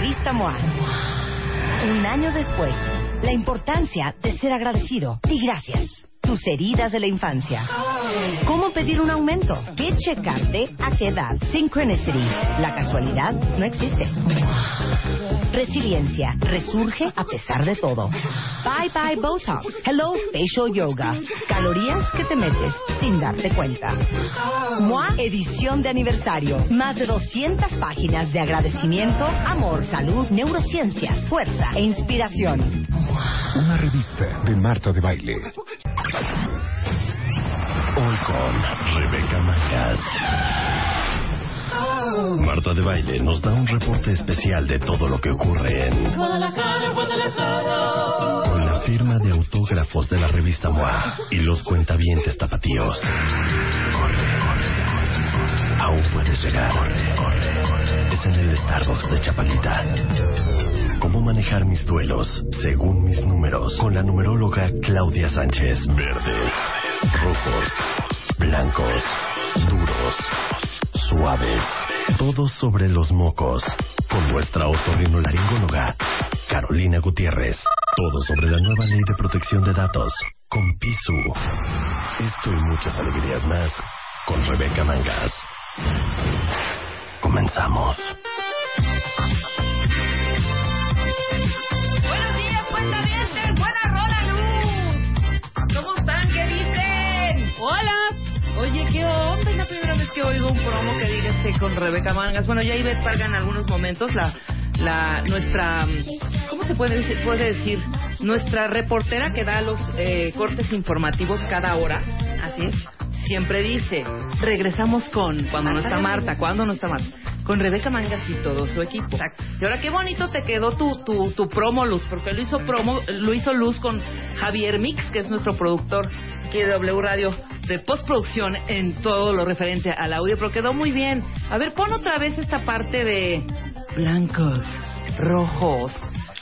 Revista MOA. Un año después, la importancia de ser agradecido y gracias. Tus heridas de la infancia. ¿Cómo pedir un aumento? ¿Qué checarte? ¿A qué edad? Synchronicity. La casualidad no existe. Resiliencia. Resurge a pesar de todo. Bye bye Botox. Hello Facial Yoga. Calorías que te metes sin darte cuenta. MOA edición de aniversario. Más de 200 páginas de agradecimiento, amor, salud, neurociencia, fuerza e inspiración. Una revista de Marta de Baile. Hoy con Rebeca Mangas. Marta de Baile nos da un reporte especial de todo lo que ocurre en con la firma de autógrafos de la revista MOA y los cuentavientes tapatíos. Aún puedes llegar. Es en el Starbucks de Chapalita. Cómo manejar mis duelos según mis números con la numeróloga Claudia Sánchez. Verdes, rojos, blancos, duros, suaves. Todos sobre los mocos. Con nuestra otorrinolaringóloga Carolina Gutiérrez. Todo sobre la nueva ley de protección de datos. Con Pisu. Esto y muchas alegrías más. Con Rebeca Mangas. Comenzamos. Que oigo un promo que diga este con Rebeca Mangas. Bueno, ya iba a estar en algunos momentos la, la, nuestra, ¿cómo se puede decir? puede decir? Nuestra reportera que da los eh, cortes informativos cada hora. Así es. Siempre dice, regresamos con, cuando no está Marta, cuando no está Marta, con Rebeca Mangas y todo su equipo. Y ahora qué bonito te quedó tu, tu, tu promo, Luz, porque lo hizo promo, lo hizo Luz con Javier Mix, que es nuestro productor aquí W Radio de postproducción en todo lo referente al audio, pero quedó muy bien. A ver, pon otra vez esta parte de blancos, rojos,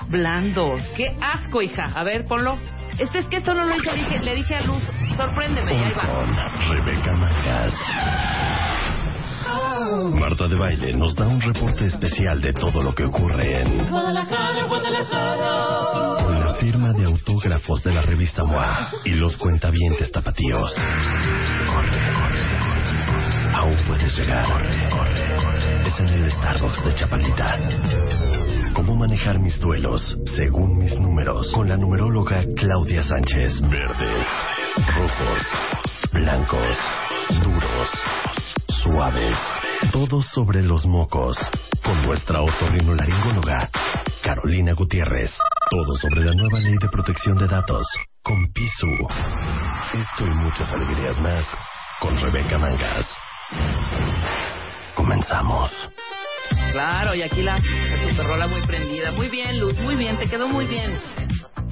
blandos. Qué asco, hija. A ver, ponlo. Este es que esto no lo hice, le dije, le dije a Luz, sorpréndeme, y ahí va. Rebeca. Marta de Baile nos da un reporte especial de todo lo que ocurre en con la firma de autógrafos de la revista MOA y los cuentavientes tapatíos. Aún puedes llegar. Es en el Starbucks de Chapalita. Cómo manejar mis duelos según mis números con la numeróloga Claudia Sánchez. Verdes, rojos, blancos, duros, suaves. Todos sobre los mocos. Con nuestra otorrinolaringóloga Carolina Gutiérrez. Todo sobre la nueva ley de protección de datos. Con Pisu. Esto y muchas alegrías más. Con Rebeca Mangas. Comenzamos. Claro, y aquí la superrola muy prendida. Muy bien, Luz, muy bien, te quedó muy bien.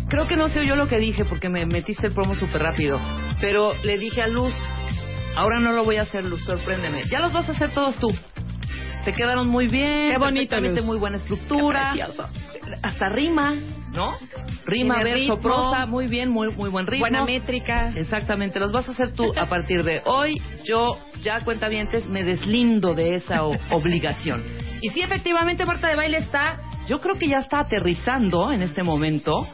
Creo que no sé yo lo que dije porque me metiste el promo súper rápido. Pero le dije a Luz, ahora no lo voy a hacer, Luz, sorpréndeme. Ya los vas a hacer todos tú. Te quedaron muy bien. Qué bonito, Luz. muy buena estructura. Qué precioso. Hasta rima, ¿no? Rima, verso, prosa, muy bien, muy, muy buen ritmo. Buena métrica. Exactamente, los vas a hacer tú a partir de hoy. Yo, ya cuentavientes, me deslindo de esa obligación. Y sí, efectivamente, Marta de Baile está, yo creo que ya está aterrizando en este momento.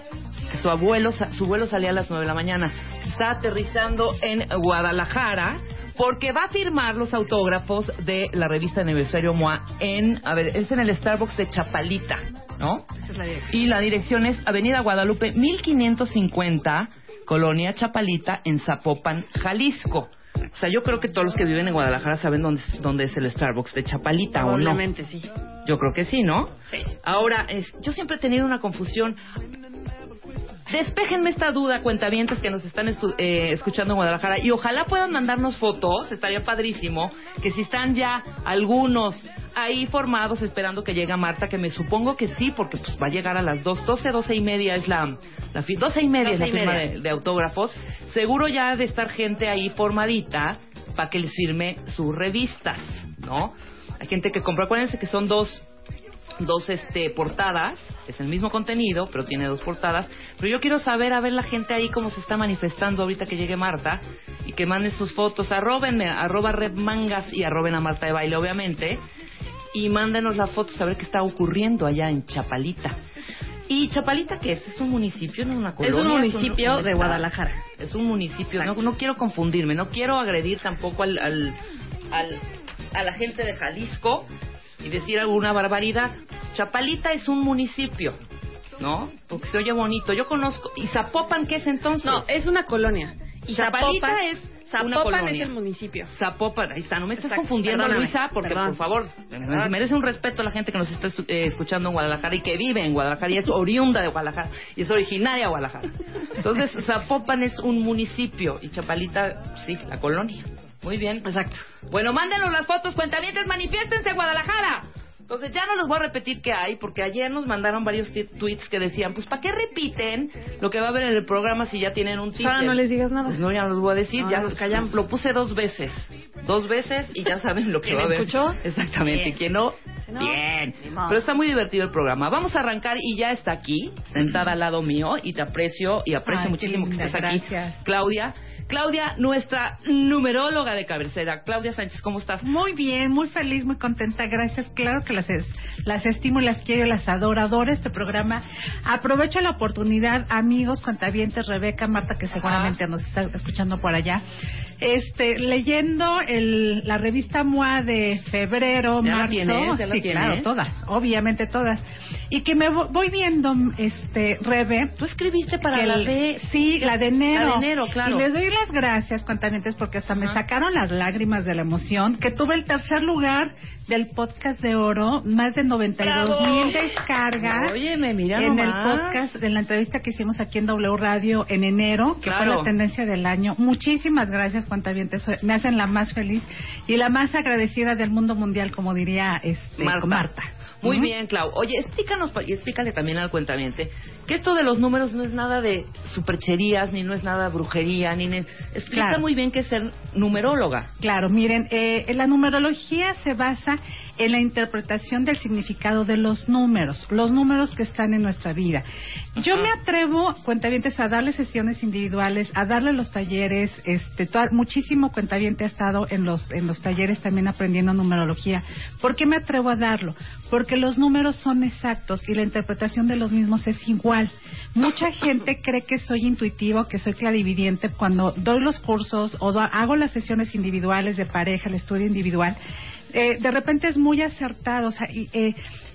que Su abuelo, su vuelo salía a las 9 de la mañana. Está aterrizando en Guadalajara porque va a firmar los autógrafos de la revista Aniversario MOA en, a ver, es en el Starbucks de Chapalita, ¿no? Esa es la dirección. Y la dirección es Avenida Guadalupe 1550, Colonia Chapalita, en Zapopan, Jalisco. O sea, yo creo que todos los que viven en Guadalajara saben dónde, dónde es el Starbucks de Chapalita, ¿o no? Probablemente sí. Yo creo que sí, ¿no? Sí. Ahora, es- yo siempre he tenido una confusión. Despéjenme esta duda, cuentavientes que nos están estu- eh, escuchando en Guadalajara, y ojalá puedan mandarnos fotos, estaría padrísimo, que si están ya algunos ahí formados esperando que llegue Marta, que me supongo que sí, porque pues va a llegar a las dos, doce, doce y media es la, doce y media es la firma de, de autógrafos, seguro ya ha de estar gente ahí formadita para que les firme sus revistas, ¿no? Hay gente que compra, acuérdense que son dos dos este portadas, es el mismo contenido, pero tiene dos portadas. Pero yo quiero saber, a ver la gente ahí cómo se está manifestando ahorita que llegue Marta y que manden sus fotos, arrobenme, arroba Red Mangas y arroben a Marta de Baile, obviamente. y mándenos la foto, saber qué está ocurriendo allá en Chapalita. ¿Y Chapalita qué es? ¿Es un municipio, no una colonia? Es un municipio un de Guadalajara. Es un municipio, no, no, quiero confundirme, no quiero agredir tampoco al, al, al, a la gente de Jalisco y decir alguna barbaridad. Chapalita es un municipio, ¿no? Porque se oye bonito. Yo conozco. ¿Y Zapopan qué es entonces? No, es una colonia. Y Chapalita Zapopan, es Zapopan una colonia. es el municipio. Zapopan, ahí está. No me estás Exacto. confundiendo, Perdóname, Luisa, porque perdón. por favor, merece un respeto a la gente que nos está eh, escuchando en Guadalajara y que vive en Guadalajara y es oriunda de Guadalajara y es originaria de Guadalajara. Entonces, Zapopan es un municipio y Chapalita, sí, la colonia. Muy bien. Exacto. Bueno, mándenos las fotos, cuentavientes, manifiéstense Guadalajara. Entonces ya no les voy a repetir qué hay, porque ayer nos mandaron varios tweets que decían, pues ¿para qué repiten lo que va a haber en el programa si ya tienen un teaser? no les digas nada. Pues no, ya no les voy a decir, No, ya nos callamos. Lo puse dos veces, dos veces y ya saben lo que ¿Quién va a haber. escuchó? Exactamente, Bien. quien no, Si no, bien. Pero está muy divertido el programa. Vamos a arrancar y ya está aquí, sentada al lado mío, y te aprecio, y aprecio Ay, muchísimo que estés aquí. gracias. Claudia. Claudia, nuestra numeróloga de cabecera. Claudia Sánchez, ¿cómo estás? Muy bien, muy feliz, muy contenta, gracias. Claro que las, es- las estimo, y las quiero, las adoro, adoro este programa. Aprovecho la oportunidad, amigos, cuentavientes, Rebeca, Marta, que seguramente nos está escuchando por allá. Este, leyendo el, la revista MOA de febrero, ¿Ya la marzo. tienes? ¿Ya la sí, tienes? claro, todas, obviamente todas. Y que me vo- voy viendo, este, Rebe, Tú escribiste para la de... Sí, la de enero. La de enero, claro. Y les doy las gracias, cuentamientos, porque hasta me sacaron las lágrimas de la emoción, que tuve el tercer lugar del podcast de oro, más de 92 mil descargas. Mira en el podcast, en la entrevista que hicimos aquí en W Radio en enero, que Claro. fue la tendencia del año. Muchísimas gracias, cuentavientes. Me hacen la más feliz y la más agradecida del mundo mundial, como diría este, Marta. Marta. Muy bien, Clau. Oye, explícanos y explícale también al cuentamiente que esto de los números no es nada de supercherías, ni no es nada de brujería, ni... ne- Explica Claro. muy bien qué es ser numeróloga. Claro, miren, eh, la numerología se basa en la interpretación del significado de los números, los números que están en nuestra vida. Yo me atrevo, cuentavientes, a darle sesiones individuales, a darle los talleres, este, toda- muchísimo cuentaviente ha estado en los, en los talleres también aprendiendo numerología. ¿Por qué me atrevo a darlo? Porque los números son exactos y la interpretación de los mismos es igual. Mucha gente cree que soy intuitivo, que soy clarividente cuando doy los cursos o do- hago las sesiones individuales de pareja, el estudio individual. Eh, de repente es muy acertado, o sea, y, eh,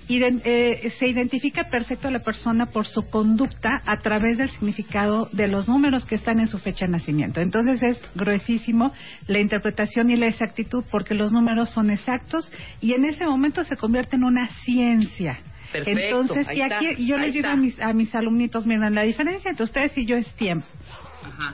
iden- eh, se identifica perfecto a la persona por su conducta a través del significado de los números que están en su fecha de nacimiento. Entonces es gruesísimo la interpretación y la exactitud porque los números son exactos y en ese momento se convierte en una ciencia. Perfecto, Entonces, y aquí está, yo les digo está. a mis, a mis alumnitos, miren, la diferencia entre ustedes y yo es tiempo.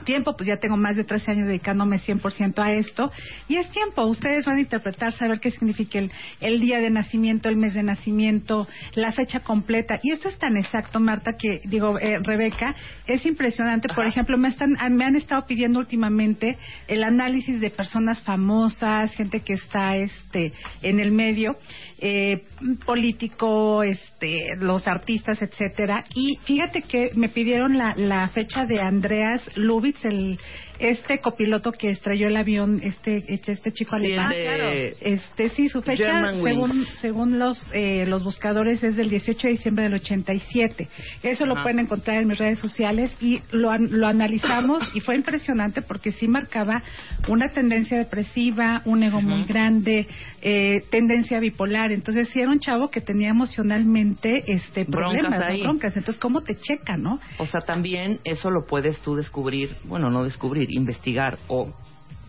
Tiempo, pues ya tengo más de 13 años dedicándome 100% a esto. Y es tiempo, ustedes van a interpretar, saber qué significa el, el día de nacimiento, el mes de nacimiento, la fecha completa. Y esto es tan exacto, Marta, que digo, eh, Rebeca, es impresionante. Por ejemplo, me, están, ah, me han estado pidiendo últimamente el análisis de personas famosas, gente que está este en el medio, eh, político, este, los artistas, etcétera. Y fíjate que me pidieron la, la fecha de Andreas Lubitz, el este copiloto que estrelló el avión, este este chico Sí, alemán. de Este sí, su fecha según según los eh, los buscadores es del 18 de diciembre del 87. Eso lo Ajá. pueden encontrar en mis redes sociales y lo lo analizamos y fue impresionante porque sí marcaba una tendencia depresiva, un ego muy grande, eh, tendencia bipolar. Entonces sí era un chavo que tenía emocionalmente este Broncas problemas, ¿no? broncas. Entonces cómo te checa, ¿no? O sea, también eso lo puedes tú descubrir, bueno, no descubrir, investigar o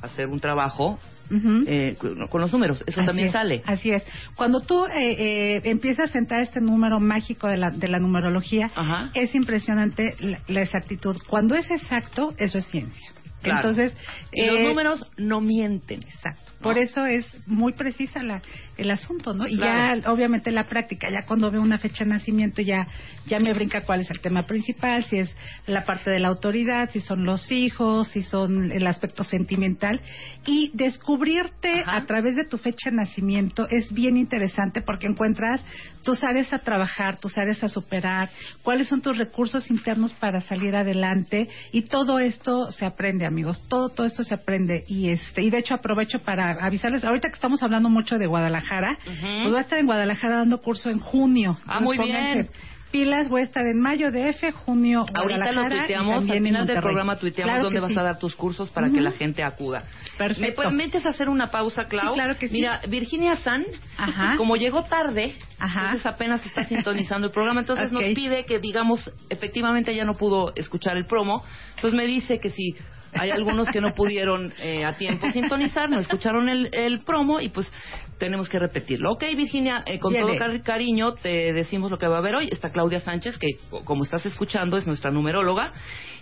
hacer un trabajo eh, con los números. Eso Así también es, sale. Así es. Cuando tú eh, eh, empiezas a entrar este número mágico de la, de la numerología, Ajá. es impresionante la, la exactitud. Cuando es exacto, eso es ciencia. Claro. Entonces, los eh, números no mienten. Exacto. ¿no? Por eso es muy precisa la, el asunto, ¿no? Y Claro. ya, obviamente, la práctica, ya cuando veo una fecha de nacimiento, ya, ya me brinca cuál es el tema principal, si es la parte de la autoridad, si son los hijos, si son el aspecto sentimental. Y descubrirte Ajá. a través de tu fecha de nacimiento es bien interesante porque encuentras tus áreas a trabajar, tus áreas a superar, cuáles son tus recursos internos para salir adelante y todo esto se aprende, amigos. Todo, todo esto se aprende y este y de hecho aprovecho para avisarles. Ahorita que estamos hablando mucho de Guadalajara, pues voy a estar en Guadalajara dando curso en junio. Ah, muy bien. Pilas, voy a estar en mayo de F, junio Ahorita lo tuiteamos, al final del programa tuiteamos Claro dónde vas sí. a dar tus cursos para que la gente acuda. Perfecto. ¿Me permites hacer una pausa, Clau? Sí, claro que sí. Mira, Virginia San, Ajá. como llegó tarde, Ajá. entonces apenas está sintonizando el programa, entonces nos pide que digamos, efectivamente ella no pudo escuchar el promo, entonces me dice que si hay algunos que no pudieron eh, a tiempo sintonizar, no escucharon el, el promo y pues tenemos que repetirlo. Ok, Virginia, eh, con Viene. todo cari- cariño te decimos lo que va a haber hoy. Está Claudia Sánchez, que co- como estás escuchando es nuestra numeróloga,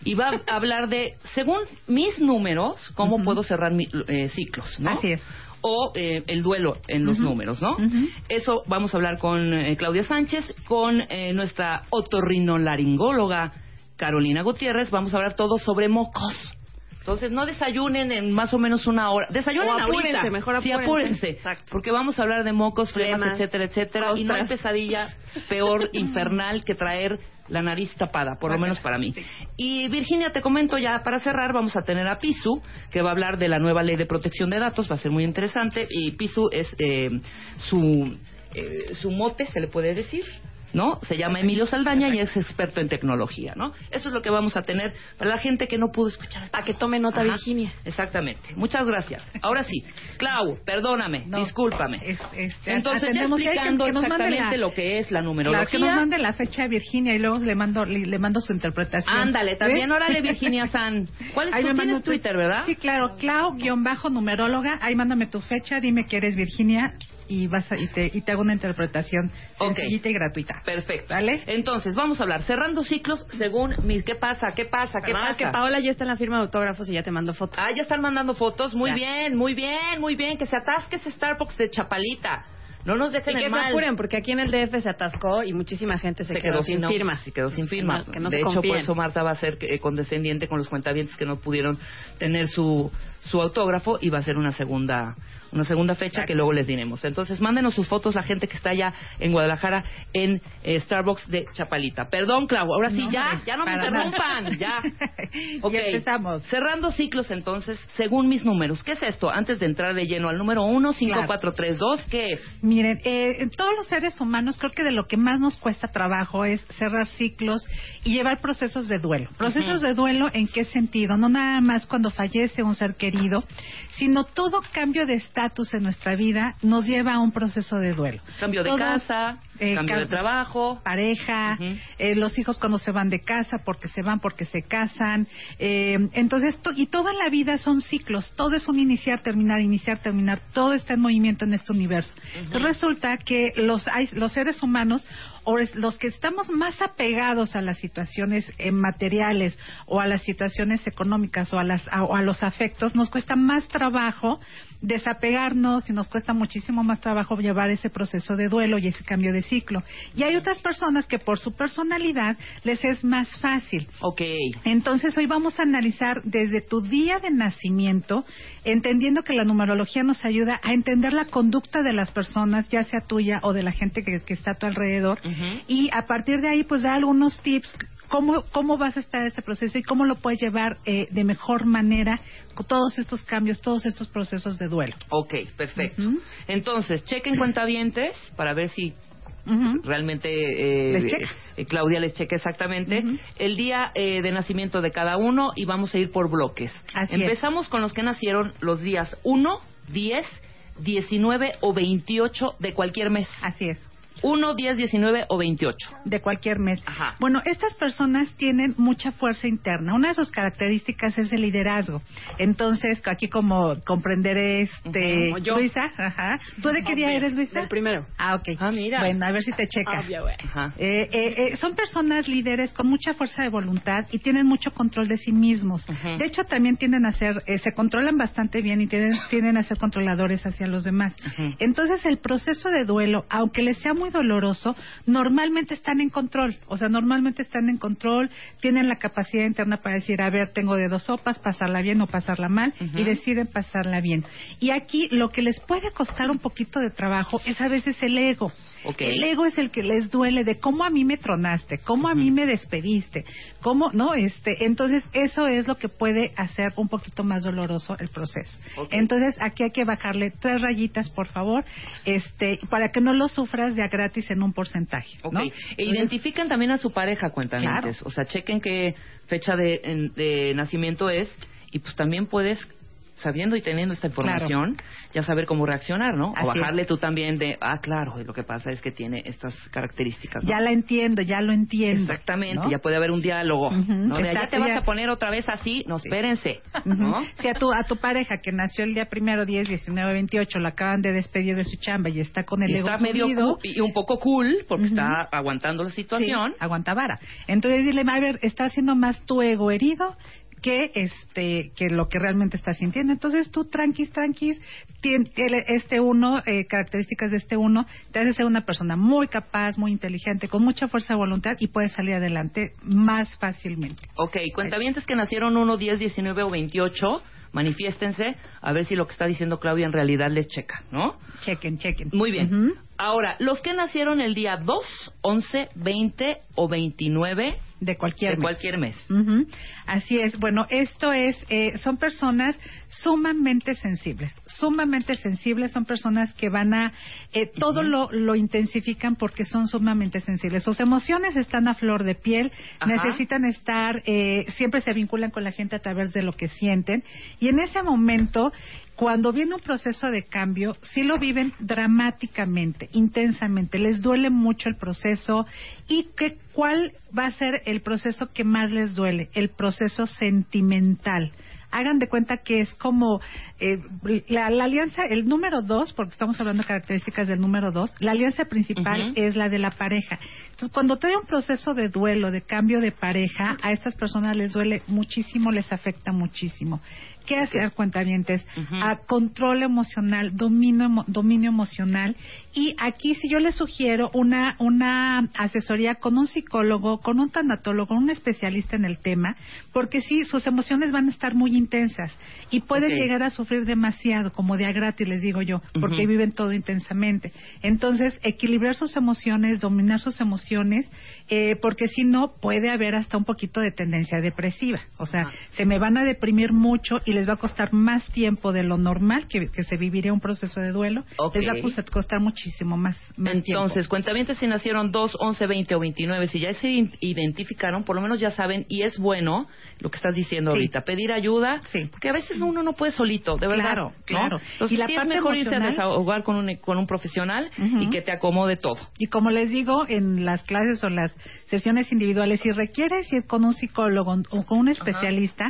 y va a hablar de, según mis números, cómo puedo cerrar mi- eh, ciclos, ¿no? Así es. O eh, el duelo en los números, ¿no? Eso vamos a hablar con eh, Claudia Sánchez, con eh, nuestra otorrinolaringóloga Carolina Gutiérrez. Vamos a hablar todo sobre mocos. Entonces, no desayunen en más o menos una hora. Desayunen O apúrense, ahorita. mejor Sí, apúrense. apúrense. Exacto. Porque vamos a hablar de mocos, flemas, Flemas, etcétera, etcétera. Y no hay pesadilla peor, infernal, que traer la nariz tapada, por lo menos para mí. Y Virginia, te comento ya, para cerrar, vamos a tener a Pisu, que va a hablar de la nueva ley de protección de datos, va a ser muy interesante. Y Pisu es eh, su, eh, su mote, se le puede decir. ¿No? Se llama Emilio Saldaña y es experto en tecnología, ¿no? Eso es lo que vamos a tener para la gente que no pudo escuchar. Para que tome nota Ajá, Virginia. Exactamente. Muchas gracias. Ahora sí, Clau, perdóname, No, discúlpame. es- este, Entonces, ya que- explicando que exactamente la- lo que es la Claro, numerología. que nos mande la fecha a Virginia y luego le mando le, le mando su interpretación. Ándale, también, órale, Virginia San. ¿Cuál es Ahí tu tienes tu- Twitter, verdad? Sí, claro, Clau-numeróloga. Ahí mándame tu fecha, dime que eres Virginia y vas a- y, te, y te hago una interpretación sencillita y gratuita. Perfecto. ¿Vale? Entonces, vamos a hablar. Cerrando ciclos según mis... ¿Qué pasa? ¿Qué pasa? ¿Qué pasa? que Paola ya está en la firma de autógrafos y ya te mando fotos. Ah, ya están mandando fotos. Muy Ya. bien, muy bien, muy bien. Que se atasque ese Starbucks de Chapalita. No nos dejen Y que se mal. apuren, porque aquí en el DF se atascó y muchísima gente se, quedó, sin no, firma. Se quedó sin firma. No, que no de hecho, por eso Marta va a ser eh, condescendiente con los cuentavientes que no pudieron tener su, su autógrafo y va a ser una segunda una segunda fecha que luego les diremos. Entonces, mándenos sus fotos la gente que está allá en Guadalajara en eh, Starbucks de Chapalita. Perdón, Clau, ahora sí, No, ya, ya no me interrumpan, ya. Ya Ok, empezamos. Cerrando ciclos entonces, según mis números. ¿Qué es esto? Antes de entrar de lleno al número 1, 5, Claro. 4, 3, 2, ¿qué es? Miren, eh, todos los seres humanos creo que de lo que más nos cuesta trabajo es cerrar ciclos y llevar procesos de duelo. Procesos de duelo en qué sentido? No nada más cuando fallece un ser querido, sino todo cambio de estatus en nuestra vida nos lleva a un proceso de duelo. Cambio de Todo, casa, eh, cambio de trabajo. pareja, eh, los hijos cuando se van de casa porque se van porque se casan, eh, entonces to- y toda la vida son ciclos, todo es un iniciar, terminar, iniciar, terminar, todo está en movimiento en este universo. Entonces resulta que los hay- los seres humanos o es- los que estamos más apegados a las situaciones eh, materiales o a las situaciones económicas o a las a- o a los afectos nos cuesta más trabajo desapegarnos y nos cuesta muchísimo más trabajo llevar ese proceso de duelo y ese cambio de ciclo. Y hay otras personas que por su personalidad les es más fácil. Ok. Entonces hoy vamos a analizar desde tu día de nacimiento, entendiendo que la numerología nos ayuda a entender la conducta de las personas, ya sea tuya o de la gente que, que está a tu alrededor, y a partir de ahí pues dar algunos tips cómo, cómo vas a estar este proceso y cómo lo puedes llevar eh, de mejor manera con todos estos cambios, todos estos procesos de duelo. Ok, perfecto. Entonces, chequen cuentavientes para ver si realmente eh, Les checa. eh, Claudia les cheque exactamente el día eh, de nacimiento de cada uno y vamos a ir por bloques. Así es. Empezamos con los que nacieron los días 1, 10, 19 o 28 de cualquier mes. Así es. 1, 10, 19 o 28. de cualquier mes. Ajá. Bueno, estas personas tienen mucha fuerza interna. Una de sus características es el liderazgo. Entonces, aquí como comprenderé este como yo. Luisa, ajá. ¿Tú de qué día Obvio, eres, Luisa? del primero. Ah, ok. Ah, mira. Bueno, a ver si te checa. Obvio, güey. Ajá. Eh, eh, eh, son personas líderes con mucha fuerza de voluntad y tienen mucho control de sí mismos. De hecho, también tienden a ser, eh, se controlan bastante bien y tienden, tienden a ser controladores hacia los demás. Entonces, el proceso de duelo, aunque les sea muy doloroso, normalmente están en control. O sea, normalmente están en control, tienen la capacidad interna para decir, a ver, tengo de dos sopas, pasarla bien o pasarla mal, y deciden pasarla bien. Y aquí lo que les puede costar un poquito de trabajo es a veces el ego. El ego es el que les duele de cómo a mí me tronaste, cómo a mí me despediste, cómo, ¿no? Este, entonces eso es lo que puede hacer un poquito más doloroso el proceso. Entonces aquí hay que bajarle tres rayitas, por favor, este, para que no lo sufras de a gratis en un porcentaje. ¿no? E identifiquen también a su pareja, cuéntame. O sea, chequen qué fecha de, de nacimiento es y pues también puedes sabiendo y teniendo esta información, ya saber cómo reaccionar, ¿no? o bajarle tú también de, ah, claro, lo que pasa es que tiene estas características. Ya la entiendo, ya lo entiendo. Exactamente, ya puede haber un diálogo, ¿no? De te vas a poner otra vez así, no, espérense, ¿no? Si a tu, a tu pareja que nació el día primero, 10, 19, 28, la acaban de despedir de su chamba y está con el y ego está medio y un poco cool porque está aguantando la situación. aguanta vara. Entonces dile, a ver, está haciendo más tu ego herido que este que lo que realmente estás sintiendo. Entonces tú tranquis, tranquis, este uno, eh, características de este uno, te hace ser una persona muy capaz, muy inteligente, con mucha fuerza de voluntad y puedes salir adelante más fácilmente. Ok, cuentavientes que nacieron 1, 10, 19 o 28 manifiéstense a ver si lo que está diciendo Claudia en realidad les checa, ¿no? Chequen, chequen. Muy bien. Ahora, los que nacieron el día 2, 11, 20 o 29 de cualquier de mes. cualquier mes. Así es. Bueno, esto es, eh, son personas sumamente sensibles, sumamente sensibles. Son personas que van a eh, todo lo, lo intensifican porque son sumamente sensibles. Sus emociones están a flor de piel, necesitan estar, eh, siempre se vinculan con la gente a través de lo que sienten y en ese momento cuando viene un proceso de cambio, sí lo viven dramáticamente, intensamente, les duele mucho el proceso y que, cuál va a ser el proceso que más les duele, el proceso sentimental hagan de cuenta que es como eh, la, alianza, el número dos, porque estamos hablando de características del número dos, la alianza principal es la de la pareja. Entonces, cuando trae un proceso de duelo, de cambio de pareja, a estas personas les duele muchísimo, les afecta muchísimo. ¿Qué hacer, cuentavientes? A control emocional, dominio, dominio emocional. Y aquí si yo les sugiero una, una asesoría con un psicólogo, con un tanatólogo, un especialista en el tema, porque sí, sus emociones van a estar muy intensas y pueden llegar a sufrir demasiado, como de a gratis, les digo yo, porque viven todo intensamente. Entonces, equilibrar sus emociones, dominar sus emociones, eh, porque si no, puede haber hasta un poquito de tendencia depresiva. O sea, se me van a deprimir mucho y les va a costar más tiempo de lo normal que, se viviría un proceso de duelo. Les va a costar muchísimo más, Entonces, cuentamientos si nacieron 2, 11, 20 o 29, si ya se identificaron, por lo menos ya saben, y es bueno lo que estás diciendo ahorita, pedir ayuda, sí. porque a veces uno no puede solito, de verdad. Claro, claro. Entonces, y la sí es mejor irse a desahogar con un, con un profesional y que te acomode todo. Y como les digo, en las clases o las sesiones individuales, si requieres ir con un psicólogo o con un especialista,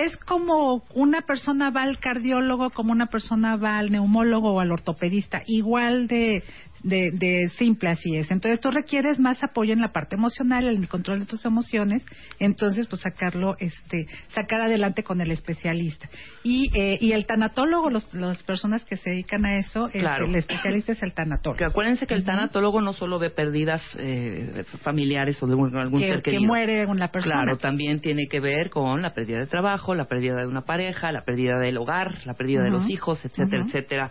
es como una persona va al cardiólogo, como una persona va al neumólogo o al ortopedista, igual de, de, simple así es. Entonces tú requieres más apoyo en la parte emocional, en el control de tus emociones, entonces pues sacarlo, este, sacar adelante con el especialista. Y, eh, y el tanatólogo, los, las personas que se dedican a eso, el especialista es el tanatólogo. Que acuérdense que el tanatólogo no solo ve pérdidas eh, familiares o de algún ser querido. Que muere una persona. Claro, también tiene que ver con la pérdida de trabajo, la pérdida de una pareja, la pérdida del hogar, la pérdida de los hijos, etcétera, etcétera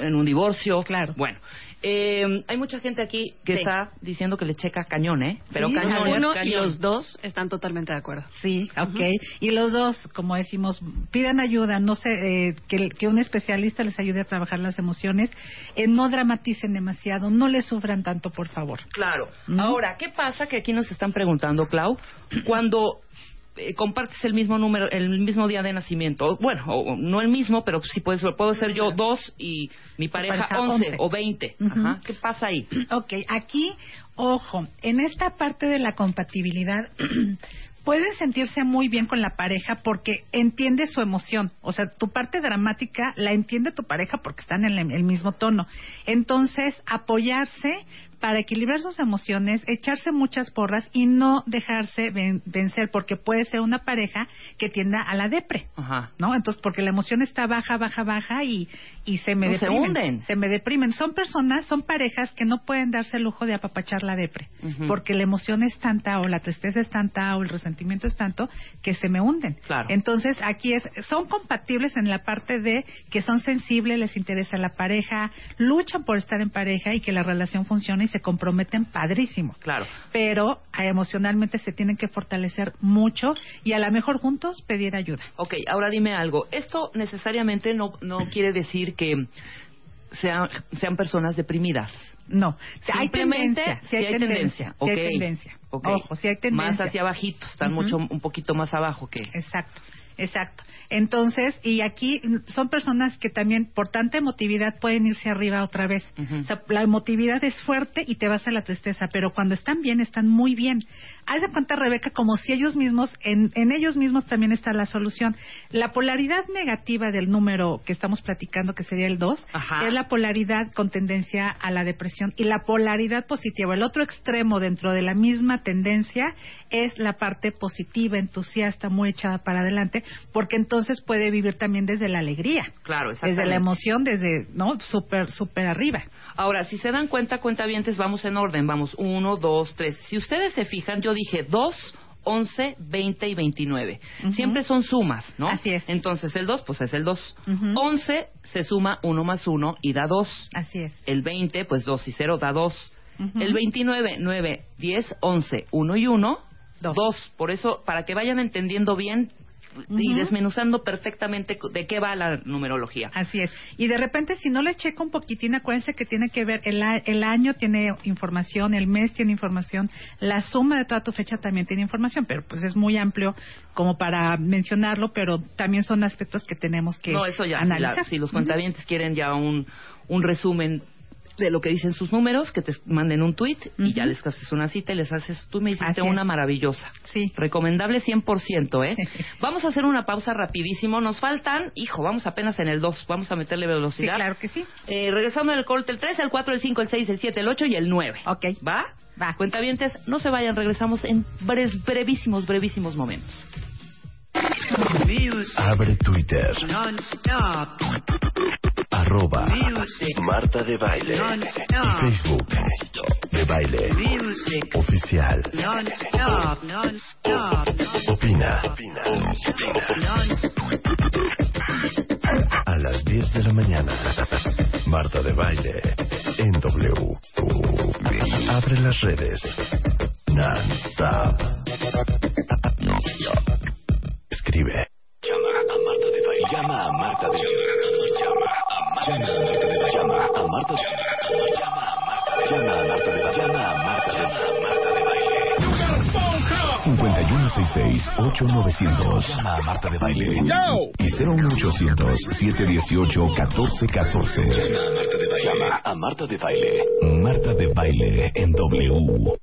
en un divorcio. Claro. Bueno, eh, hay mucha gente aquí que está diciendo que le checa cañón, ¿eh? Pero cañón, uno y los dos están totalmente de acuerdo. Sí, ok. Y los dos, como decimos, pidan ayuda, no sé, eh, que, que, un especialista les ayude a trabajar las emociones, eh, no dramaticen demasiado, no les sufran tanto, por favor. Claro. Ahora, ¿qué pasa? Que aquí nos están preguntando, Clau, cuando eh, compartes el mismo número, el mismo día de nacimiento. Bueno, no el mismo, pero sí puede ser, puedo ser yo dos y mi pareja, once, o veinte. ¿Qué pasa ahí? Ok, aquí, ojo, en esta parte de la compatibilidad pueden sentirse muy bien con la pareja porque entiende su emoción. O sea, tu parte dramática la entiende tu pareja porque están en el mismo tono. Entonces, apoyarse para equilibrar sus emociones, echarse muchas porras y no dejarse vencer, porque puede ser una pareja que tienda a la depre, Ajá. ¿no? Entonces, porque la emoción está baja, baja, baja y, y se me deprimen. Se hunden. Se me deprimen. Son personas, son parejas que no pueden darse el lujo de apapachar la depre, porque la emoción es tanta o la tristeza es tanta o el resentimiento es tanto que se me hunden. Claro. Entonces, aquí es, son compatibles en la parte de que son sensibles, les interesa la pareja, luchan por estar en pareja y que la relación funcione se comprometen padrísimo. Claro. Pero ah, emocionalmente se tienen que fortalecer mucho y a lo mejor juntos pedir ayuda. Ok, ahora dime algo. Esto necesariamente no, no quiere decir que sean, sean personas deprimidas. No, hay tendencia, si hay, tendencia, hay tendencia. Ojo, si hay tendencia. Más hacia abajito, están mucho un poquito más abajo que. Exacto. Exacto. Entonces, y aquí son personas que también por tanta emotividad pueden irse arriba otra vez. O sea, la emotividad es fuerte y te vas a la tristeza, pero cuando están bien, están muy bien. Haz de cuenta, Rebeca, como si ellos mismos, en, en ellos mismos también está la solución. La polaridad negativa del número que estamos platicando, que sería el 2, es la polaridad con tendencia a la depresión. Y la polaridad positiva, el otro extremo dentro de la misma tendencia, es la parte positiva, entusiasta, muy echada para adelante, porque entonces puede vivir también desde la alegría. Claro, Desde la emoción, desde, ¿no? Súper, súper arriba. Ahora, si se dan cuenta, cuentavientes, vamos en orden, vamos, uno, dos, tres. Si ustedes se fijan, yo dije dos, 11, 20 y 29. Siempre son sumas, ¿no? Así es. Entonces el 2, pues es el 2. 11 se suma 1 más 1 y da 2. Así es. El 20, pues 2 y 0 da 2. El 29, 9, 10, 11, 1 y 1, 2. Por eso, para que vayan entendiendo bien, y desmenuzando perfectamente de qué va la numerología. Así es. Y de repente, si no le checo un poquitín, acuérdense que tiene que ver, el, el año tiene información, el mes tiene información, la suma de toda tu fecha también tiene información, pero pues es muy amplio como para mencionarlo, pero también son aspectos que tenemos que no, eso ya, analizar. Si, los cuentavientes quieren ya un, un resumen de lo que dicen sus números, que te manden un tweet y ya les haces una cita y les haces, tú me hiciste una maravillosa. Sí. Recomendable 100%, ¿eh? vamos a hacer una pausa rapidísimo. Nos faltan, hijo, vamos apenas en el 2, vamos a meterle velocidad. Sí, claro que sí. Eh, regresando el corte, el 3, el 4, el 5, el 6, el 7, el 8 y el 9. Ok. ¿Va? Va. Cuentavientes, no se vayan, regresamos en brevísimos, brevísimos momentos. Abre Twitter. Arroba Marta de Baile. Facebook de Baile. Oficial. Opina. A las 10 de la mañana. Marta de Baile. En W. Abre las redes. Non-stop. Escribe. Llama a Marta de Baile. Llama a Marta de Baile. Llama a Marta de Baile. Llama a Marta de. Llama a Marta de. Llama a Marta de. Llama a Marta de Baile. 5166-8900. Llama a Marta de Baile. Y 01800-718-1414. Llama a Marta de Baile. Llama a Marta de Baile. Marta de Baile en W.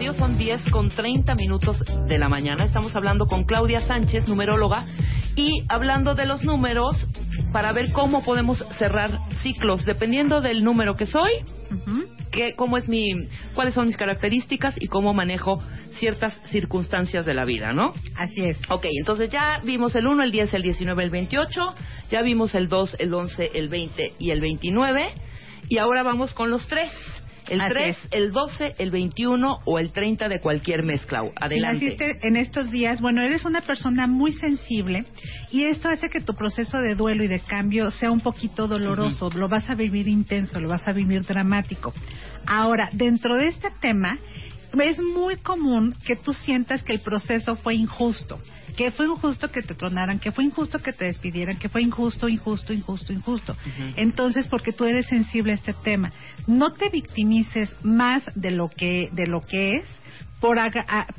Radio, son 10 con 30 minutos de la mañana. Estamos hablando con Claudia Sánchez, numeróloga, y hablando de los números para ver cómo podemos cerrar ciclos, dependiendo del número que soy, cómo es mi, cuáles son mis características y cómo manejo ciertas circunstancias de la vida, ¿no? Así es. Ok, entonces ya vimos el 1, el 10, el 19, el 28, ya vimos el 2, el 11, el 20 y el 29, y ahora vamos con los 3. El 3, el 12, el 21 o el 30 de cualquier mes, Clau. Adelante. Si naciste en estos días, bueno, eres una persona muy sensible y esto hace que tu proceso de duelo y de cambio sea un poquito doloroso. Lo vas a vivir intenso, lo vas a vivir dramático. Ahora, dentro de este tema, es muy común que tú sientas que el proceso fue injusto que fue injusto que te tronaran, que fue injusto que te despidieran, que fue injusto, injusto, injusto, injusto. Entonces, porque tú eres sensible a este tema, no te victimices más de lo que de lo que es por,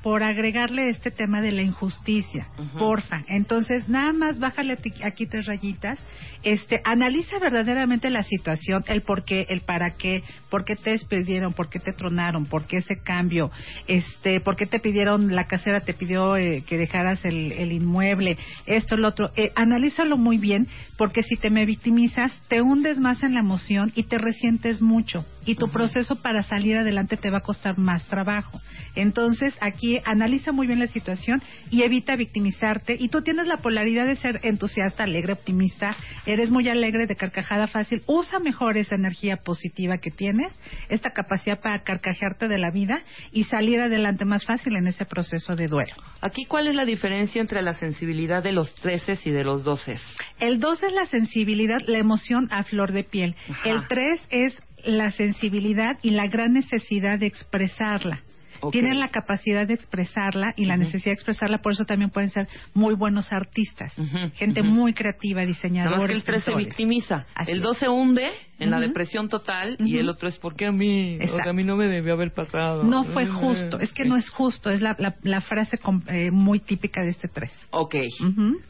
por agregarle este tema de la injusticia, porfa. Entonces, nada más bájale aquí tres rayitas, este, analiza verdaderamente la situación, el por qué, el para qué, por qué te despidieron, por qué te tronaron, por qué ese cambio, este, por qué te pidieron, la casera te pidió eh, que dejaras el, el, inmueble, esto, lo otro. Eh, analízalo muy bien, porque si te me victimizas, te hundes más en la emoción y te resientes mucho. Y tu proceso para salir adelante te va a costar más trabajo. Entonces, aquí analiza muy bien la situación y evita victimizarte. Y tú tienes la polaridad de ser entusiasta, alegre, optimista. Eres muy alegre, de carcajada fácil. Usa mejor esa energía positiva que tienes, esta capacidad para carcajearte de la vida y salir adelante más fácil en ese proceso de duelo. Aquí, ¿cuál es la diferencia entre la sensibilidad de los 13 y de los 12? El 12 es la sensibilidad, la emoción a flor de piel. El 3 es la sensibilidad y la gran necesidad de expresarla. Tienen la capacidad de expresarla y la necesidad de expresarla, por eso también pueden ser muy buenos artistas, gente muy creativa, diseñadores. que el 3 se victimiza, el 2 se hunde en la depresión total y el otro es porque a mí, a mí no me debió haber pasado. No fue justo, es que no es justo, es la, la, frase eh, muy típica de este 3. Ok,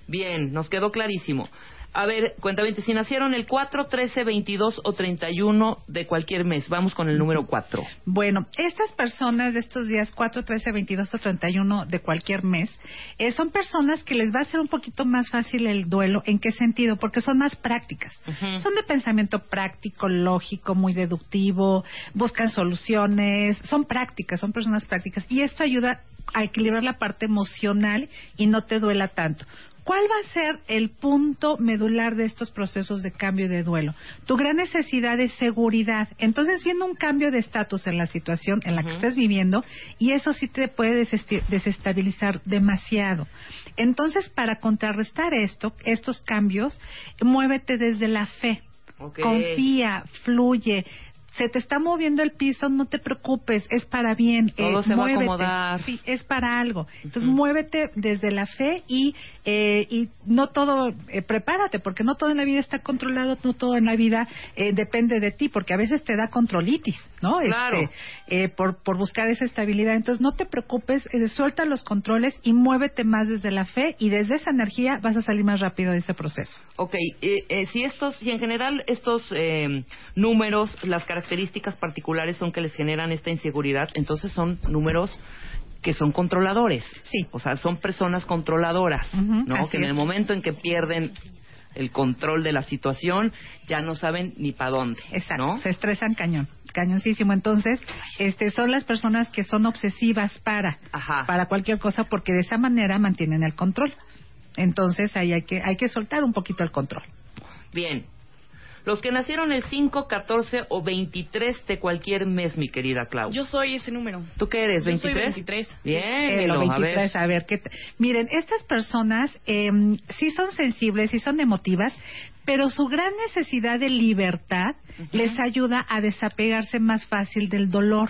bien, nos quedó clarísimo. A ver, cuéntame, si nacieron el 4, 13, 22 o 31 de cualquier mes, vamos con el número 4. Bueno, estas personas de estos días 4, 13, 22 o 31 de cualquier mes, eh, son personas que les va a ser un poquito más fácil el duelo. ¿En qué sentido? Porque son más prácticas. Son de pensamiento práctico, lógico, muy deductivo, buscan soluciones, son prácticas, son personas prácticas. Y esto ayuda a equilibrar la parte emocional y no te duela tanto. ¿Cuál va a ser el punto medular de estos procesos de cambio y de duelo? Tu gran necesidad de seguridad. Entonces, viendo un cambio de estatus en la situación en la que estés viviendo, y eso sí te puede desestabilizar demasiado. Entonces, para contrarrestar esto, estos cambios, muévete desde la fe. Confía, fluye, se te está moviendo el piso, no te preocupes, es para bien. Todo se va a acomodar. Sí, es para algo. Entonces, muévete desde la fe y, eh, y no todo, eh, prepárate, porque no todo en la vida está controlado, no todo en la vida eh, depende de ti, porque a veces te da controlitis, ¿no? Claro. Este, por, por buscar esa estabilidad. Entonces, no te preocupes, suelta los controles y muévete más desde la fe y desde esa energía vas a salir más rápido de ese proceso. Ok, si estos, si en general estos números, las características características particulares son que les generan esta inseguridad, entonces son números que son controladores. Sí. O sea, son personas controladoras, ¿no? que en el momento en que pierden el control de la situación, ya no saben ni para dónde. Exacto. Se estresan cañón, cañoncísimo. Entonces, este, son las personas que son obsesivas para, para cualquier cosa, porque de esa manera mantienen el control. Entonces, ahí hay que, hay que soltar un poquito el control. Bien, los que nacieron el 5, 14 o 23 de cualquier mes, mi querida Clau. Yo soy ese número. ¿Tú qué eres? ¿23? Yo soy 23. Bien, sí. 23, a ver. qué Miren, estas personas eh, sí son sensibles, sí son emotivas, pero su gran necesidad de libertad les ayuda a desapegarse más fácil del dolor.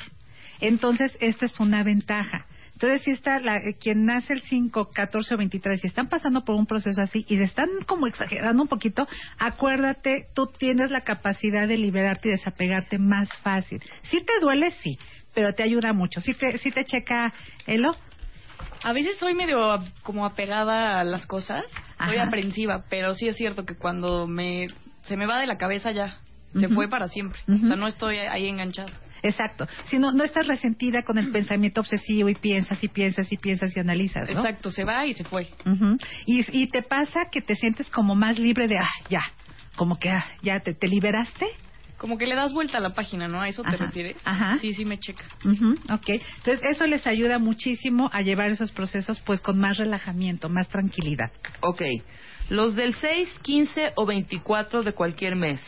Entonces, esta es una ventaja. Entonces, si está la, eh, quien nace el 5, 14 o 23 y están pasando por un proceso así y se están como exagerando un poquito, acuérdate, tú tienes la capacidad de liberarte y desapegarte más fácil. Si te duele, sí, pero te ayuda mucho. Si te, si te checa, Elo. A veces soy medio como apegada a las cosas, soy aprensiva, pero sí es cierto que cuando me se me va de la cabeza ya, se fue para siempre. O sea, no estoy ahí enganchada. Exacto. Si no, no estás resentida con el pensamiento obsesivo y piensas y piensas y piensas y analizas, ¿no? Exacto, se va y se fue. y, y, te pasa que te sientes como más libre de, ah, ya, como que ah, ya te, te liberaste. Como que le das vuelta a la página, ¿no? ¿A eso te refieres? Ajá. Sí, sí me checa. Ok. Entonces, eso les ayuda muchísimo a llevar esos procesos pues con más relajamiento, más tranquilidad. Ok. Los del 6, 15 o 24 de cualquier mes.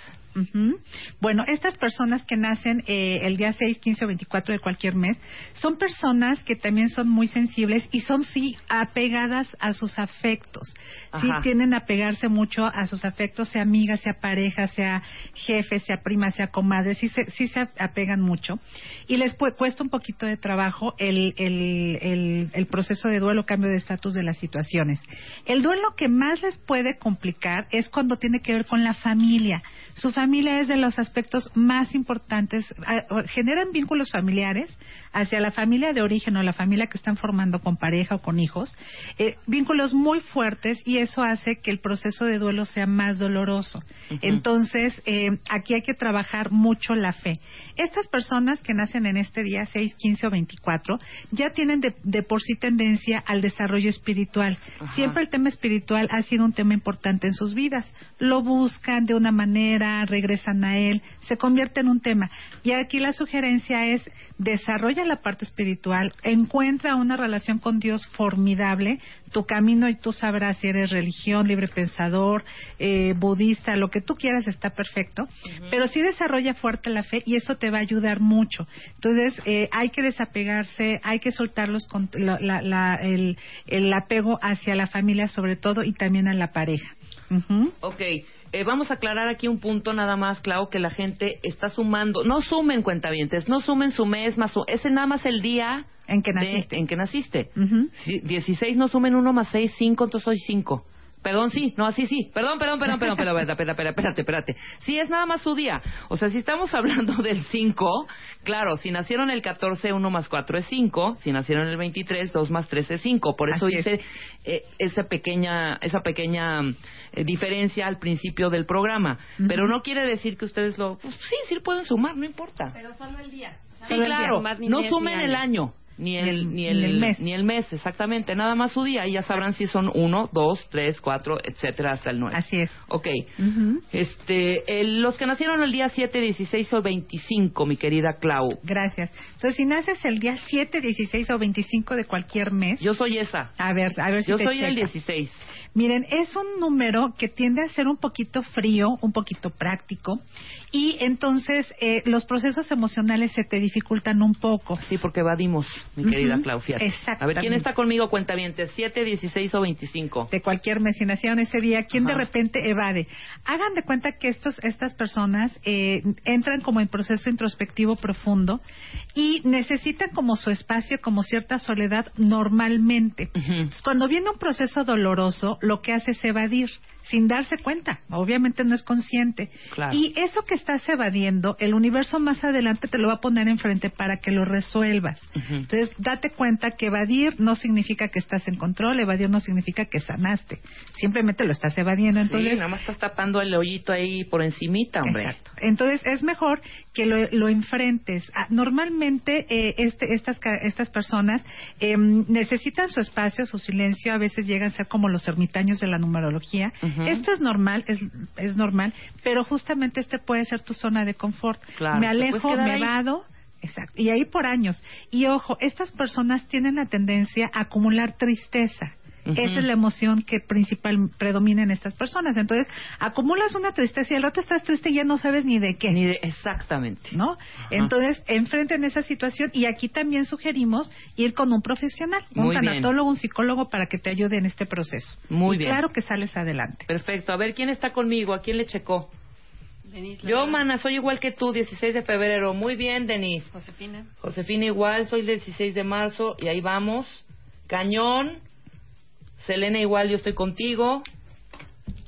Bueno, estas personas que nacen eh, el día 6, 15 o 24 de cualquier mes son personas que también son muy sensibles y son sí apegadas a sus afectos. Sí tienen a pegarse mucho a sus afectos, sea amiga, sea pareja, sea jefe, sea prima, sea comadre, sí se, sí se apegan mucho. Y les cuesta un poquito de trabajo el, el, el proceso de duelo, cambio de estatus de las situaciones. El duelo que más les puede complicar es cuando tiene que ver con la familia. Su familia familia es de los aspectos más importantes. Generan vínculos familiares hacia la familia de origen o la familia que están formando con pareja o con hijos, eh, vínculos muy fuertes y eso hace que el proceso de duelo sea más doloroso. Entonces, eh, aquí hay que trabajar mucho la fe. Estas personas que nacen en este día, 6, 15 o 24, ya tienen de, por sí tendencia al desarrollo espiritual. Siempre el tema espiritual ha sido un tema importante en sus vidas. Lo buscan de una manera, regresan a él, se convierte en un tema. Y aquí la sugerencia es desarrolla la parte espiritual, encuentra una relación con Dios formidable, tu camino y tú sabrás si eres religión, libre pensador, eh, budista, lo que tú quieras está perfecto, pero sí desarrolla fuerte la fe y eso te va a ayudar mucho. Entonces, eh, hay que desapegarse, hay que soltar los, el, el apego hacia la familia sobre todo y también a la pareja. Ok. Eh, vamos a aclarar aquí un punto nada más, claro, que la gente está sumando. No sumen cuentavientes, no sumen su mes más. Su, ese nada más el día en que naciste. en que naciste. 16 no sumen 1 más 6, 5, entonces soy 5. Perdón, sí, no, así sí. Perdón, perdón, perdón, perdón, perdón, espérate, espérate, espérate, espérate. Sí, es nada más su día. O sea, si estamos hablando del 5, claro, si nacieron el 14, 1 más 4 es 5. Si nacieron el 23, 2 más 3 es 5. Por eso hice eh, esa pequeña, esa pequeña eh, diferencia al principio del programa. Pero no quiere decir que ustedes lo... Pues, sí, sí pueden sumar, no importa. Pero solo el día. sí, claro. no sumen el año ni el, ni el, mes. Ni el mes, exactamente. Nada más su día y ya sabrán si son uno, dos, tres, cuatro, etcétera, hasta el nueve. Así es. Ok. este, los que nacieron el día 7, 16 o 25, mi querida Clau. Gracias. Entonces, si naces el día 7, 16 o 25 de cualquier mes. Yo soy esa. A ver, a ver si Yo soy el 16. Miren, es un número que tiende a ser un poquito frío, un poquito práctico, y entonces eh, los procesos emocionales se te dificultan un poco. Sí, porque evadimos, mi querida Claudia. Exacto. A ver, ¿quién está conmigo? Cuenta bien, ¿7, 16 o 25? De cualquier mes y ese día, ¿quién de repente evade? Hagan de cuenta que estos, estas personas eh, entran como en proceso introspectivo profundo y necesitan como su espacio, como cierta soledad normalmente. Cuando viene un proceso doloroso, lo que hace es evadir sin darse cuenta. Obviamente no es consciente. Y eso que estás evadiendo, el universo más adelante te lo va a poner enfrente para que lo resuelvas. Entonces, date cuenta que evadir no significa que estás en control, evadir no significa que sanaste. Simplemente lo estás evadiendo. Entonces, sí, nada más estás tapando el hoyito ahí por encimita, hombre. Exacto. Entonces, es mejor que lo, enfrentes. Ah, normalmente, eh, este, estas, estas personas em, necesitan su espacio, su silencio. A veces llegan a ser como los ermitaños de la numerología. Esto es normal, es, es normal, pero justamente este puede ser tu zona de confort. me alejo, me vado. Exacto. Y ahí por años. Y ojo, estas personas tienen la tendencia a acumular tristeza. Esa es la emoción que principal predomina en estas personas. Entonces, acumulas una tristeza y al rato estás triste y ya no sabes ni de qué. Ni de, exactamente. ¿No? Entonces, enfrenten esa situación y aquí también sugerimos ir con un profesional, un tanatólogo, un psicólogo para que te ayude en este proceso. Muy y bien. Claro que sales adelante. Perfecto. A ver, ¿quién está conmigo? ¿A quién le checó? Denise, Yo, mana, soy igual que tú, 16 de febrero. Muy bien, Denise. Josefina. Josefina igual, soy del 16 de marzo y ahí vamos. Cañón. Selena, igual yo estoy contigo.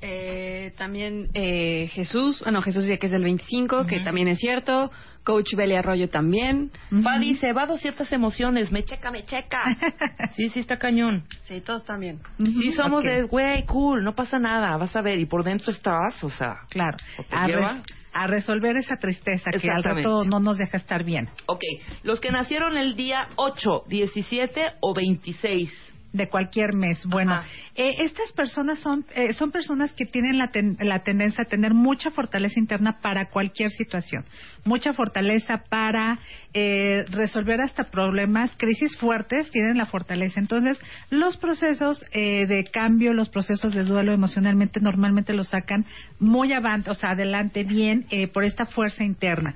Eh, también eh, Jesús, bueno, Jesús dice que es del 25, que también es cierto. Coach Beli Arroyo también. Fa dice, vado ciertas emociones, me checa, me checa. sí, sí está cañón. Sí, todos también. Sí, somos de, güey, cool, no pasa nada, vas a ver, y por dentro estás, o sea. Claro. A, a, resolver esa tristeza que al rato no nos deja estar bien. Ok, los que nacieron el día 8, 17 o 26 de cualquier mes. Bueno, eh, estas personas son, eh, son personas que tienen la, la, tendencia a tener mucha fortaleza interna para cualquier situación, mucha fortaleza para eh, resolver hasta problemas, crisis fuertes, tienen la fortaleza. Entonces, los procesos de cambio, los procesos de duelo emocionalmente normalmente los sacan muy avante, o sea, adelante bien por esta fuerza interna.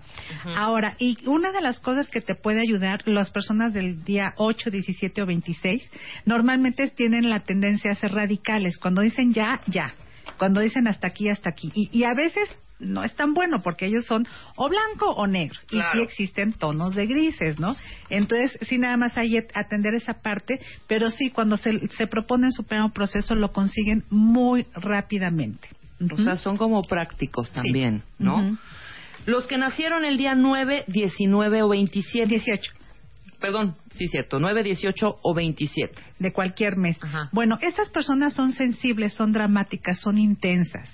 Ahora, y una de las cosas que te puede ayudar, las personas del día 8, 17 o 26, normalmente normalmente tienen la tendencia a ser radicales. Cuando dicen ya, ya. Cuando dicen hasta aquí, hasta aquí. Y, a veces no es tan bueno porque ellos son o blanco o negro y sí existen tonos de grises, ¿no? Entonces sí nada más hay que atender esa parte, pero sí cuando se, se proponen superar un proceso lo consiguen muy rápidamente. O sea, son como prácticos también, ¿no? Los que nacieron el día 9, 19 o 27. 18. Perdón, sí, cierto, 9, 18 o 27. De cualquier mes. Bueno, estas personas son sensibles, son dramáticas, son intensas.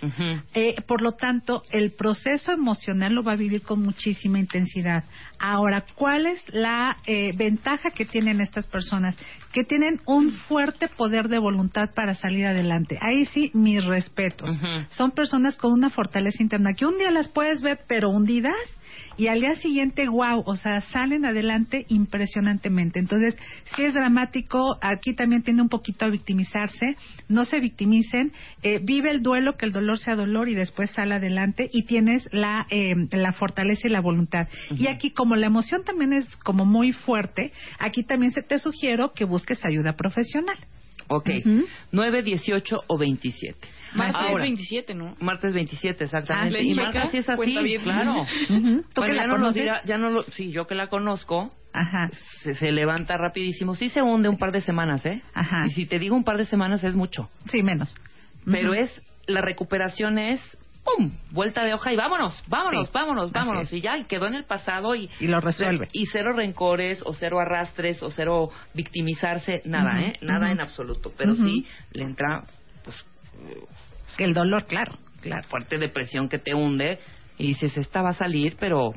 eh, por lo tanto, el proceso emocional lo va a vivir con muchísima intensidad. Ahora, ¿cuál es la eh, ventaja que tienen estas personas? Que tienen un fuerte poder de voluntad para salir adelante. Ahí sí, mis respetos. Son personas con una fortaleza interna que un día las puedes ver, pero hundidas, y al día siguiente, wow, o sea, salen adelante impresionantemente. Entonces, si es dramático, aquí también tiene un poquito a victimizarse, no se victimicen, eh, vive el duelo, que el dolor sea dolor y después sale adelante y tienes la, eh, la fortaleza y la voluntad. Y aquí, como la emoción también es como muy fuerte, aquí también se te sugiero que busques ayuda profesional. Ok, 9, 18 o 27. Martes Ahora, 27, ¿no? Martes 27, exactamente. Ah, y Marta sí es así, claro. Ujú. ¿Tú Bueno, que la ya no nos dirá- ya no lo, sí, yo que la conozco, Ajá. se, se levanta rapidísimo. Sí se hunde un par de semanas, ¿eh? Ajá. Y si te digo un par de semanas es mucho. Sí, menos. Pero es, la recuperación es, ¡pum! Vuelta de hoja y vámonos, vámonos, Sí, vámonos, vámonos. Y ya, y quedó en el pasado y... Y lo resuelve. Y cero rencores, o cero arrastres, o cero victimizarse, nada, ¿eh? Nada en absoluto. Pero Ujú. sí le entra, pues, El dolor, claro. la fuerte depresión que te hunde y dices, esta va a salir, pero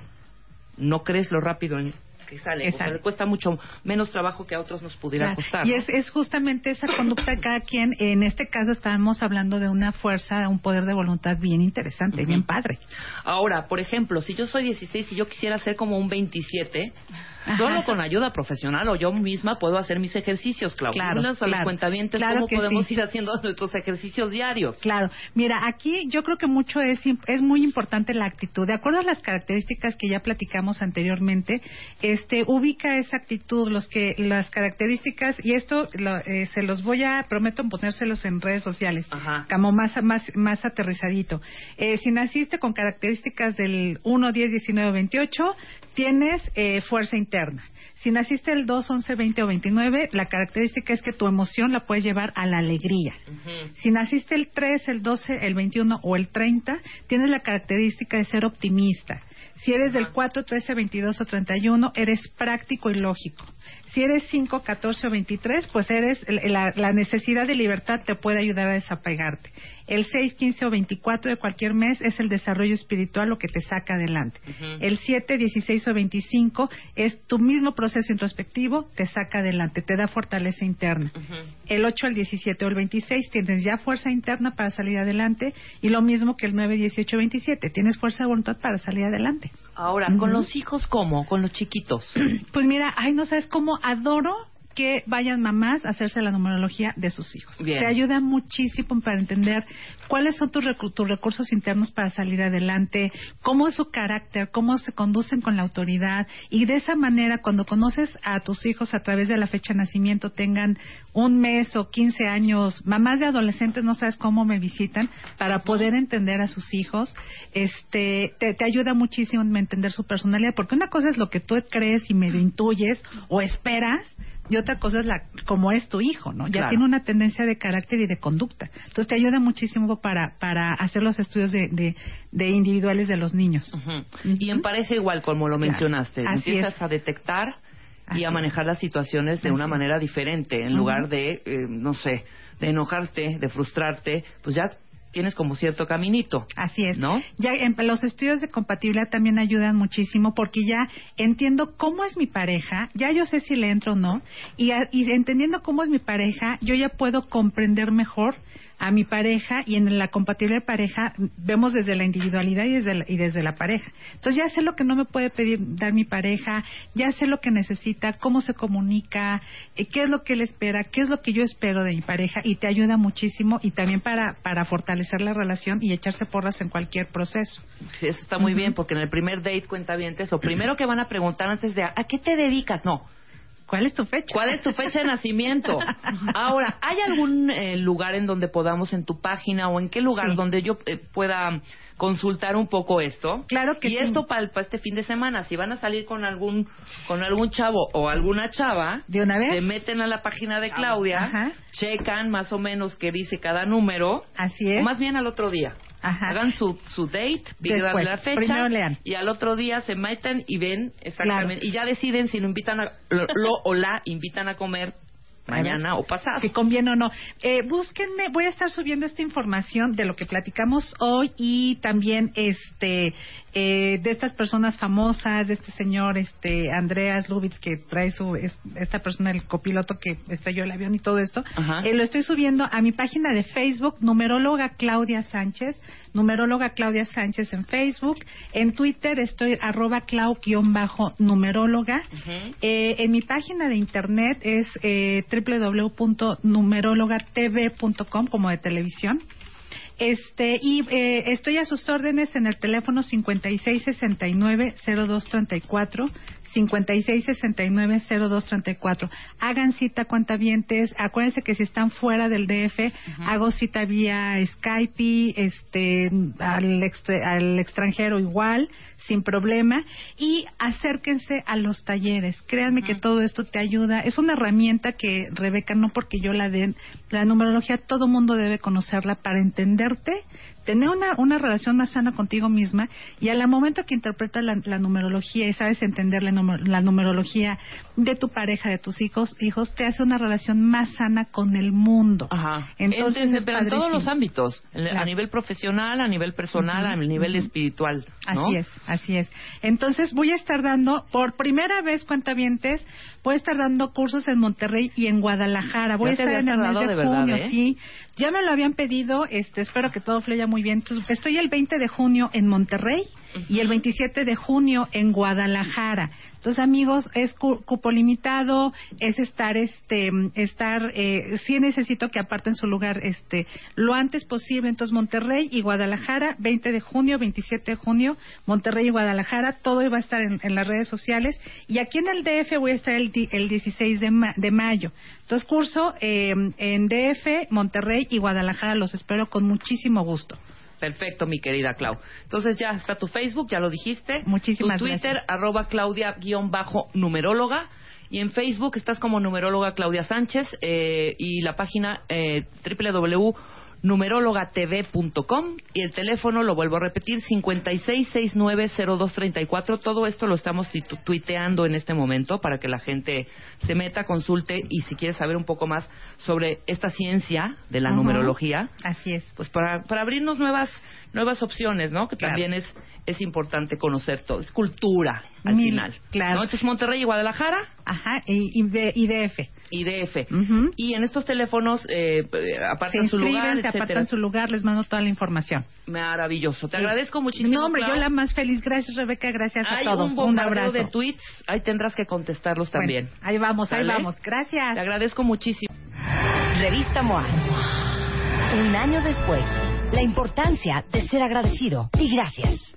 no crees lo rápido en que sale. Que O sea, sale. le cuesta mucho menos trabajo que a otros nos pudiera Claro. costar. Y es, es justamente esa conducta de cada quien. En este caso estábamos hablando de una fuerza, de un poder de voluntad bien interesante, bien padre. Ahora, por ejemplo, si yo soy 16 y yo quisiera ser como un 27, Ajá. solo con ayuda profesional o yo misma puedo hacer mis ejercicios, Claudia. Claro, a los claro. cuentavientes Claro cómo podemos sí. ir haciendo nuestros ejercicios diarios. Claro, mira, aquí yo creo que mucho es, es muy importante la actitud. De acuerdo a las características que ya platicamos anteriormente, este, ubica esa actitud, los que, las características, y esto lo- eh, se los voy a, prometo ponérselos en redes sociales, Ajá. como más, más, más aterrizadito. Eh, si naciste con características del 1, 10, 19, 28, tienes eh, fuerza interna. Si naciste el 2, 11, 20 o 29, la característica es que tu emoción la puedes llevar a la alegría. Si naciste el 3, el 12, el 21 o el 30, tienes la característica de ser optimista. Si eres del 4, 13, 22 o 31, eres práctico y lógico. Si eres 5, 14 o 23, pues eres la, la necesidad de libertad te puede ayudar a desapegarte. El 6, 15 o 24 de cualquier mes es el desarrollo espiritual lo que te saca adelante. El 7, 16 o 25 es tu mismo proceso introspectivo, te saca adelante, te da fortaleza interna. El 8 al 17 o el 26 tienes ya fuerza interna para salir adelante y lo mismo que el 9, 18 o 27, tienes fuerza de voluntad para salir adelante. Ahora, con los hijos, ¿cómo? Con los chiquitos. Pues mira, ay, no sabes cómo adoro que vayan mamás a hacerse la numerología de sus hijos. Bien. Te ayuda muchísimo para entender cuáles son tus, recu- tus recursos internos para salir adelante, cómo es su carácter, cómo se conducen con la autoridad y de esa manera cuando conoces a tus hijos a través de la fecha de nacimiento, tengan un mes o 15 años, mamás de adolescentes no sabes cómo me visitan para poder entender a sus hijos, este te, te ayuda muchísimo a entender su personalidad, porque una cosa es lo que tú crees y medio intuyes o esperas y otra cosa es la como es tu hijo, ¿no? Ya Claro. tiene una tendencia de carácter y de conducta. Entonces te ayuda muchísimo para para hacer los estudios de, de, de individuales de los niños. Y en pareja igual, como lo mencionaste, empiezas es. a detectar y a manejar las situaciones de Así una manera diferente, en lugar de, eh, no sé, de enojarte, de frustrarte, pues ya tienes como cierto caminito. Así es. ¿No? Ya en, los estudios de compatibilidad también ayudan muchísimo porque ya entiendo cómo es mi pareja, ya yo sé si le entro o no, y, a- y entendiendo cómo es mi pareja, yo ya puedo comprender mejor a mi pareja y en la compatibilidad de pareja vemos desde la individualidad y desde la, y desde la pareja. Entonces ya sé lo que no me puede pedir dar mi pareja, ya sé lo que necesita, cómo se comunica, eh, qué es lo que él espera, qué es lo que yo espero de mi pareja y te ayuda muchísimo y también para, para fortalecer la relación y echarse porras en cualquier proceso. Sí, eso está muy bien, porque en el primer date, cuentavientes, lo primero que van a preguntar antes de, ¿a qué te dedicas? No, ¿Cuál es tu fecha? ¿Cuál es tu fecha de nacimiento? Ahora, ¿hay algún eh, lugar en donde podamos, en tu página o en qué lugar Sí. donde yo eh, pueda consultar un poco esto? Claro que y sí. esto para este fin de semana, si van a salir con algún con algún chavo o alguna chava, ¿De una vez? se meten a la página de Claudia, Ajá. checan más o menos qué dice cada número, Así es. o más bien al otro día. Hagan su, su date, digan la fecha. Y al otro día se meten y ven exactamente. Y ya deciden si lo invitan a, lo, o la invitan a comer mañana o pasado. Si conviene o no. Eh, búsquenme, voy a estar subiendo esta información de lo que platicamos hoy y también este eh, de estas personas famosas, de este señor este Andreas Lubitz que trae su esta persona el copiloto que estrelló el avión y todo esto. Eh, lo estoy subiendo a mi página de Facebook, numeróloga Claudia Sánchez, numeróloga Claudia Sánchez en Facebook, en Twitter estoy arroba clau-numeróloga, eh, en mi página de internet es eh, www.numerologatv.com como de televisión. Este, y eh, estoy a sus órdenes en el teléfono 5669-0234, 5669-0234. Hagan cita cuentavientes. Acuérdense que si están fuera del DF, hago cita vía Skype, este, al, al extranjero igual, sin problema. Y acérquense a los talleres. Créanme que todo esto te ayuda. Es una herramienta que, Rebeca, no porque yo la den, la numerología todo mundo debe conocerla para entenderte tener una, una relación más sana contigo misma y al momento que interpretas la, numerología y sabes entender la, numerología de tu pareja, de tus hijos, hijos, te hace una relación más sana con el mundo. Ajá. Entonces, pero en todos los ámbitos, a nivel profesional, a nivel personal, a nivel espiritual. Así es, así es. Entonces voy a estar dando, por primera vez, cuentavientes, voy a estar dando cursos en Monterrey y en Guadalajara. Voy a estar en el mes de, junio, ¿eh? sí. Ya me lo habían pedido, este, espero que todo fluya muy bien. estoy el 20 de junio en Monterrey y el 27 de junio en Guadalajara. Entonces, amigos, es cupo limitado, es estar, este, estar, eh, sí necesito que aparten su lugar, este, lo antes posible. Entonces, Monterrey y Guadalajara, 20 de junio, 27 de junio, Monterrey y Guadalajara, todo va a estar en, las redes sociales. Y aquí en el DF voy a estar el, el 16 de, de, mayo. Entonces, curso eh, en DF, Monterrey y Guadalajara, los espero con muchísimo gusto. Perfecto, mi querida Clau. Entonces ya está tu Facebook, ya lo dijiste. Muchísimas tu Twitter, arroba Claudia-numeróloga. Y en Facebook estás como numeróloga Claudia Sánchez eh, y la página eh, www numerologatv.com y el teléfono, lo vuelvo a repetir, 56690234. Todo esto lo estamos tuiteando en este momento para que la gente se meta, consulte y si quiere saber un poco más sobre esta ciencia de la numerología. Así es. Pues para, para abrirnos nuevas nuevas opciones, ¿no? Que también es es importante conocer todo. Es cultura al final. Claro. ¿no? Entonces Monterrey y Guadalajara. Ajá. Y, y, DF. Y DF. Y en estos teléfonos eh, apartan su lugar, se apartan su lugar, les mando toda la información. Maravilloso. Te agradezco muchísimo. No, hombre, yo la más feliz. Gracias, Rebeca. Gracias a todos. Un, un abrazo. de tweets. Ahí tendrás que contestarlos también. ahí vamos, ahí vamos. Gracias. Te agradezco muchísimo. Revista MOA. Un año después la importancia de ser agradecido y gracias.